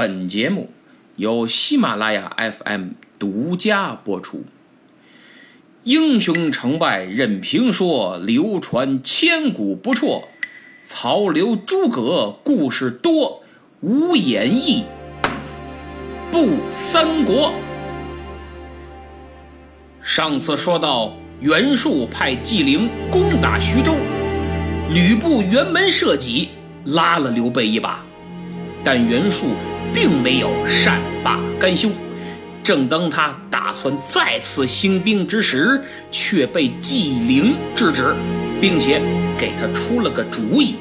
本节目由喜马拉雅 FM 独家播出。英雄成败任评说，流传千古不辍。曹刘诸葛故事多，无演义不三国。上次说到袁术派纪灵攻打徐州，吕布辕门射戟，拉了刘备一把，但袁术。并没有善罢甘休，正当他打算再次兴兵之时，却被纪灵制止，并且给他出了个主意。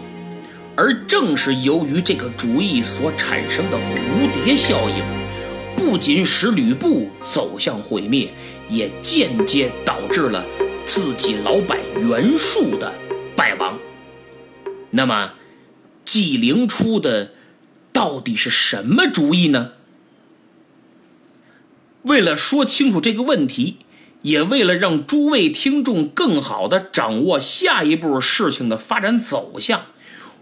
而正是由于这个主意所产生的蝴蝶效应，不仅使吕布走向毁灭，也间接导致了自己老板袁术的败亡。那么，纪灵出的。到底是什么主意呢？为了说清楚这个问题，也为了让诸位听众更好的掌握下一步事情的发展走向，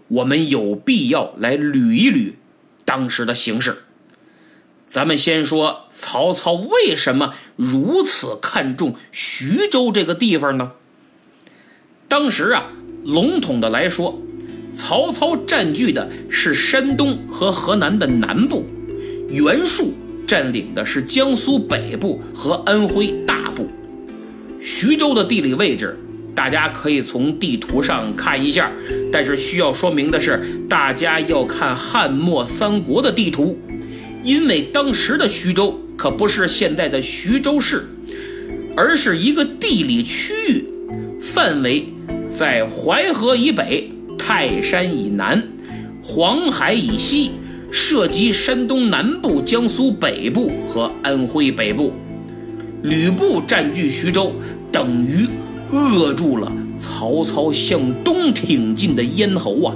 我们有必要来捋一捋当时的形势。咱们先说曹操为什么如此看重徐州这个地方呢？当时啊，笼统的来说。曹操占据的是山东和河南的南部，袁术占领的是江苏北部和安徽大部。徐州的地理位置，大家可以从地图上看一下，但是需要说明的是，大家要看汉末三国的地图，因为当时的徐州可不是现在的徐州市，而是一个地理区域，范围在淮河以北。泰山以南，黄海以西，涉及山东南部、江苏北部和安徽北部。吕布占据徐州，等于扼住了曹操向东挺进的咽喉啊！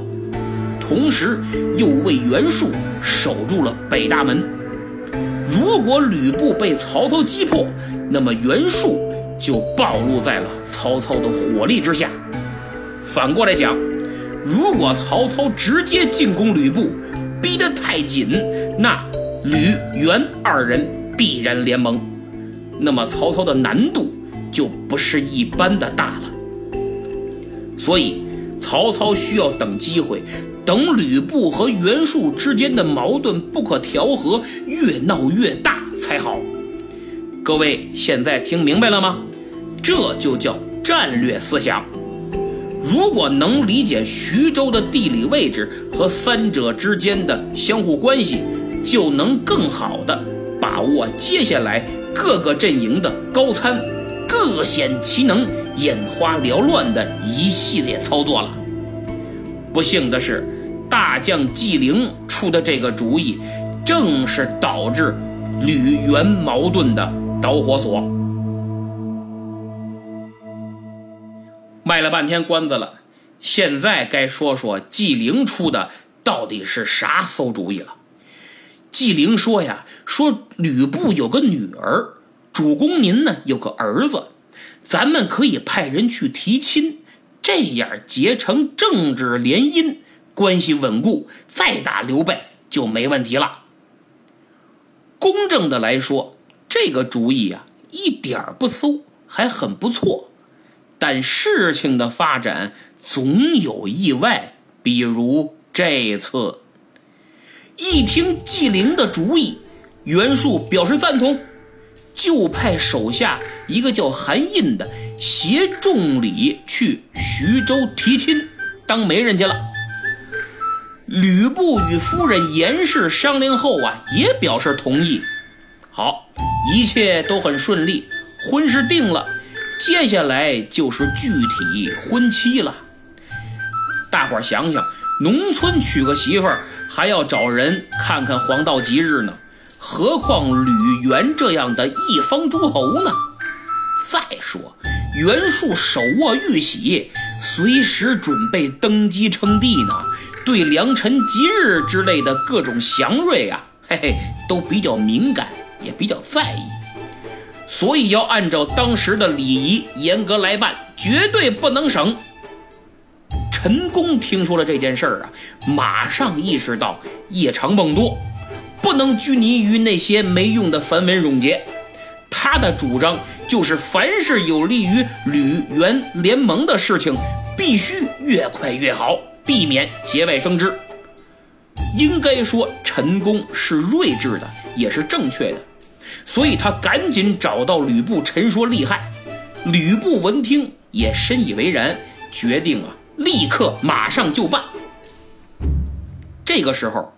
同时，又为袁术守住了北大门。如果吕布被曹操击破，那么袁术就暴露在了曹操的火力之下。反过来讲。如果曹操直接进攻吕布，逼得太紧，那吕袁二人必然联盟，那么曹操的难度就不是一般的大了。所以曹操需要等机会，等吕布和袁术之间的矛盾不可调和，越闹越大才好。各位现在听明白了吗？这就叫战略思想。如果能理解徐州的地理位置和三者之间的相互关系，就能更好的把握接下来各个阵营的高参各显其能、眼花缭乱的一系列操作了。不幸的是，大将纪灵出的这个主意，正是导致吕元矛盾的导火索。卖了半天关子了，现在该说说纪灵出的到底是啥馊主意了。纪灵说呀，说吕布有个女儿，主公您呢有个儿子，咱们可以派人去提亲，这样结成政治联姻，关系稳固，再打刘备就没问题了。公正的来说，这个主意啊一点不馊，还很不错。但事情的发展总有意外，比如这次，一听纪灵的主意，袁术表示赞同，就派手下一个叫韩印的携重礼去徐州提亲，当媒人去了。吕布与夫人严氏商量后啊，也表示同意。好，一切都很顺利，婚事定了。接下来就是具体婚期了。大伙儿想想，农村娶个媳妇儿还要找人看看黄道吉日呢，何况吕元这样的一方诸侯呢？再说，袁术手握玉玺，随时准备登基称帝呢，对良辰吉日之类的各种祥瑞啊，嘿嘿，都比较敏感，也比较在意。所以要按照当时的礼仪严格来办，绝对不能省。陈宫听说了这件事儿啊，马上意识到夜长梦多，不能拘泥于那些没用的繁文缛节。他的主张就是，凡是有利于吕元联盟的事情，必须越快越好，避免节外生枝。应该说，陈宫是睿智的，也是正确的，所以他赶紧找到吕布陈说利害。吕布闻听也深以为然，决定啊，立刻马上就办。这个时候，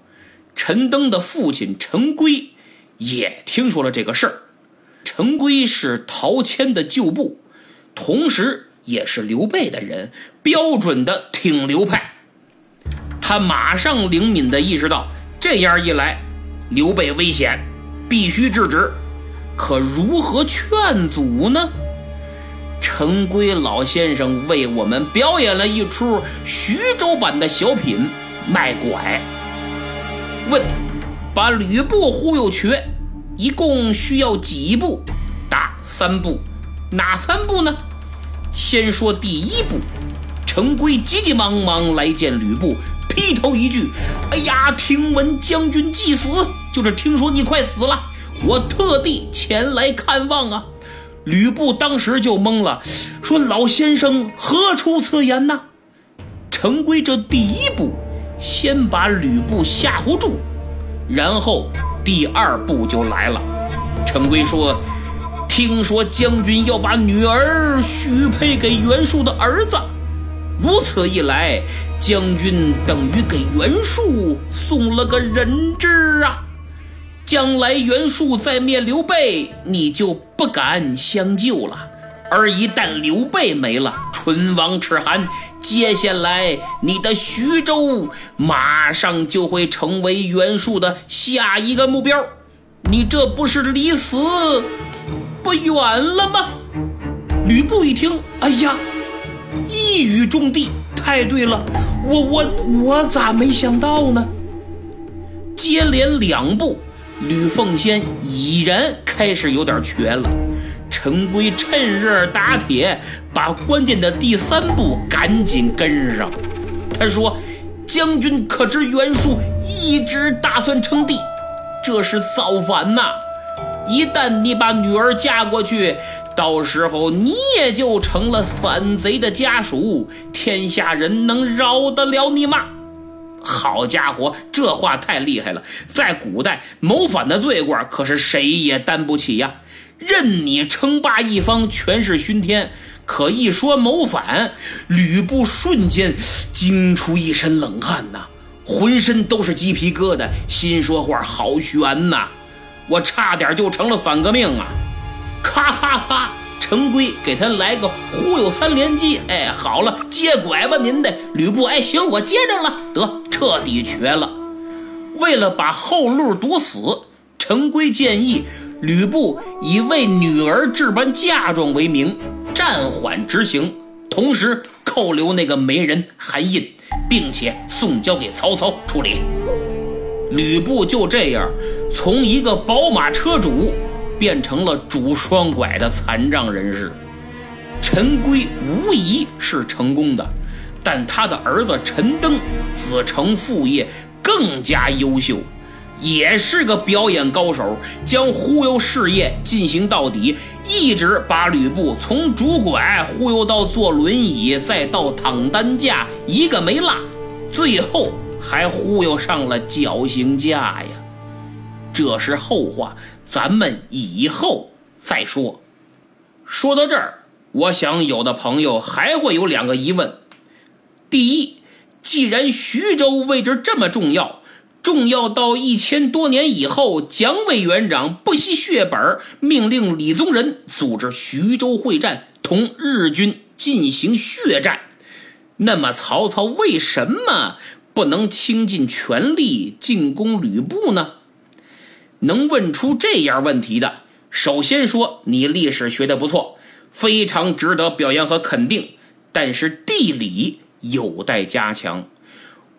陈登的父亲陈规也听说了这个事儿。陈规是陶谦的旧部，同时也是刘备的人，标准的挺刘派。他马上灵敏地意识到，这样一来，刘备危险，必须制止。可如何劝阻呢？陈规老先生为我们表演了一出徐州版的小品——卖拐。问：把吕布忽悠瘸？一共需要几步？答：三步。哪三步呢？先说第一步。陈规急急忙忙来见吕布，劈头一句：“哎呀，听闻将军既死，就是听说你快死了，我特地前来看望啊。”吕布当时就懵了，说：“老先生何出此言呢？”陈规这第一步，先把吕布吓唬住，然后。第二步就来了，陈规说：“听说将军要把女儿许配给袁术的儿子，如此一来，将军等于给袁术送了个人质啊！将来袁术再灭刘备，你就不敢相救了。而一旦刘备没了，唇亡齿寒，接下来你的徐州马上就会成为袁术的下一个目标，你这不是离死不远了吗？吕布一听，哎呀，一语中的，太对了，我我我咋没想到呢？接连两步，吕奉先已然开始有点瘸了。陈规趁热打铁，把关键的第三步赶紧跟上。他说：“将军可知袁术一直打算称帝，这是造反呐！一旦你把女儿嫁过去，到时候你也就成了反贼的家属，天下人能饶得了你吗？”好家伙，这话太厉害了！在古代，谋反的罪过可是谁也担不起呀。任你称霸一方，权势熏天，可一说谋反，吕布瞬间惊出一身冷汗呐，浑身都是鸡皮疙瘩，心说话好悬呐，我差点就成了反革命啊！咔咔咔，陈规给他来个忽悠三连击，哎，好了，接拐吧您的吕布，哎，行，我接着了，得彻底瘸了。为了把后路堵死，陈规建议。吕布以为女儿置办嫁妆为名，暂缓执行，同时扣留那个媒人韩印，并且送交给曹操处理。吕布就这样从一个宝马车主变成了拄双拐的残障人士。陈规无疑是成功的，但他的儿子陈登子承父业，更加优秀。也是个表演高手，将忽悠事业进行到底，一直把吕布从拄拐忽悠到坐轮椅，再到躺担架，一个没落，最后还忽悠上了绞刑架呀。这是后话，咱们以后再说。说到这儿，我想有的朋友还会有两个疑问：第一，既然徐州位置这么重要，重要到一千多年以后，蒋委员长不惜血本，命令李宗仁组织徐州会战，同日军进行血战。那么，曹操为什么不能倾尽全力进攻吕布呢？能问出这样问题的，首先说你历史学的不错，非常值得表扬和肯定。但是地理有待加强。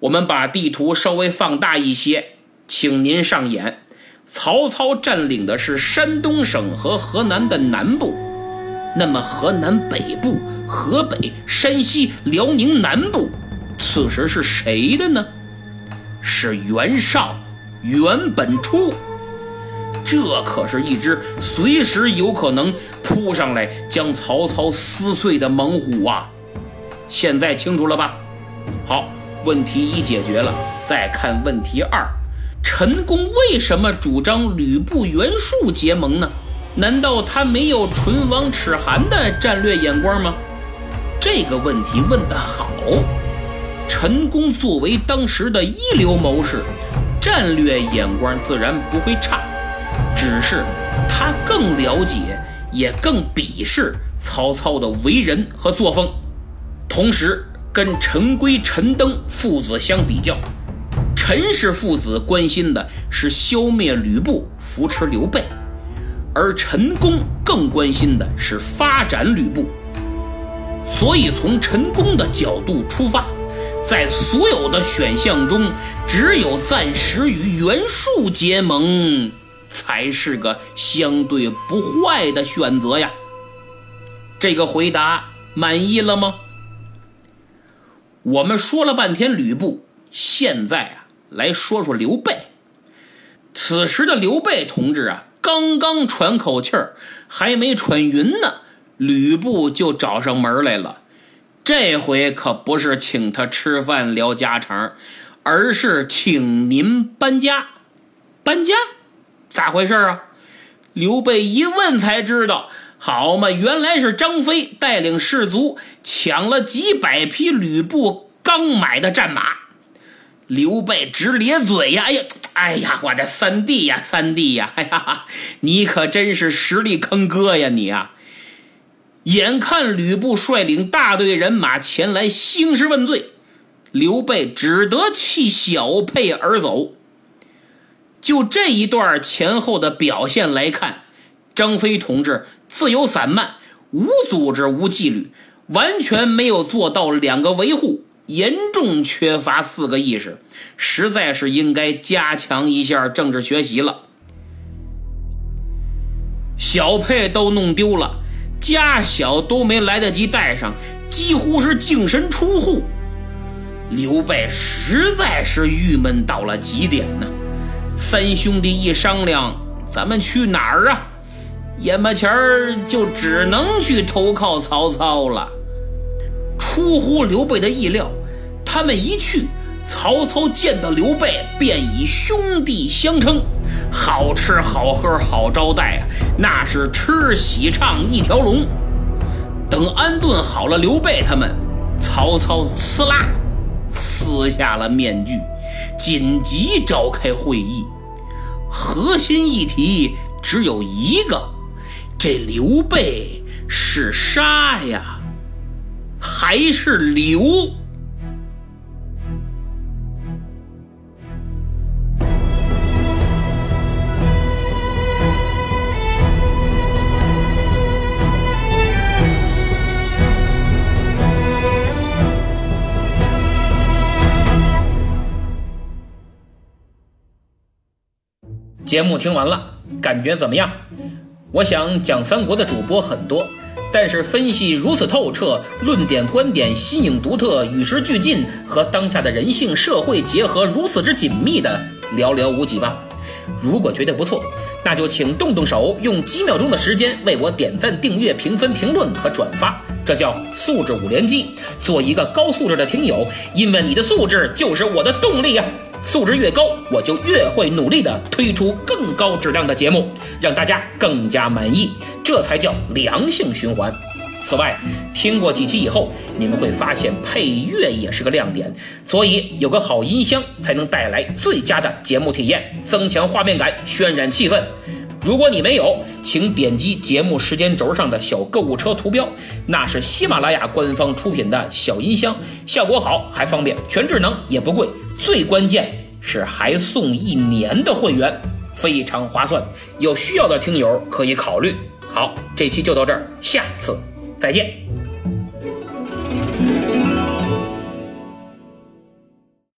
我们把地图稍微放大一些，请您上眼。曹操占领的是山东省和河南的南部，那么河南北部、河北、山西、辽宁南部，此时是谁的呢？是袁绍、袁本初。这可是一只随时有可能扑上来将曹操撕碎的猛虎啊！现在清楚了吧？好，问题一解决了，再看问题二：陈宫为什么主张吕布、袁术结盟呢？难道他没有唇亡齿寒的战略眼光吗？这个问题问得好。陈宫作为当时的一流谋士，战略眼光自然不会差，只是他更了解，也更鄙视曹操的为人和作风。同时，跟陈规、陈登父子相比较，陈氏父子关心的是消灭吕布，扶持刘备。而陈宫更关心的是发展吕布，所以从陈宫的角度出发，在所有的选项中，只有暂时与袁术结盟才是个相对不坏的选择呀。这个回答满意了吗？我们说了半天吕布，现在啊，来说说刘备。此时的刘备同志啊。刚刚喘口气儿，还没喘匀呢，吕布就找上门来了。这回可不是请他吃饭聊家常，而是请您搬家。搬家？咋回事啊？刘备一问才知道，好嘛，原来是张飞带领士卒抢了几百匹吕布刚买的战马。刘备直咧嘴呀！哎呀，哎呀，我的三弟呀，三弟呀！哎呀，你可真是实力坑哥呀，你呀！眼看吕布率领大队人马前来兴师问罪，刘备只得弃小沛而走。就这一段前后的表现来看，张飞同志自由散漫、无组织、无纪律，完全没有做到两个维护。严重缺乏四个意识，实在是应该加强一下政治学习了。小沛都弄丢了，家小都没来得及带上，几乎是净身出户。刘备实在是郁闷到了极点呢。三兄弟一商量，咱们去哪儿啊？眼巴前儿就只能去投靠曹操了。出乎刘备的意料，他们一去，曹操见到刘备便以兄弟相称，好吃好喝好招待啊，那是吃喜唱一条龙。等安顿好了刘备他们，曹操呲啦撕下了面具，紧急召开会议，核心议题只有一个：这刘备是杀呀。还是留。节目听完了，感觉怎么样？我想讲三国的主播很多。但是分析如此透彻，论点观点新颖独特，与时俱进，和当下的人性社会结合如此之紧密的寥寥无几吧。如果觉得不错，那就请动动手，用几秒钟的时间为我点赞、订阅、评分、评论和转发，这叫素质五连击。做一个高素质的听友，因为你的素质就是我的动力呀。素质越高，我就越会努力的推出更高质量的节目，让大家更加满意，这才叫良性循环。此外，听过几期以后，你们会发现配乐也是个亮点，所以有个好音箱才能带来最佳的节目体验，增强画面感，渲染气氛。如果你没有，请点击节目时间轴上的小购物车图标，那是喜马拉雅官方出品的小音箱，效果好还方便，全智能也不贵，最关键是还送一年的会员，非常划算。有需要的听友可以考虑。好，这期就到这儿，下次再见。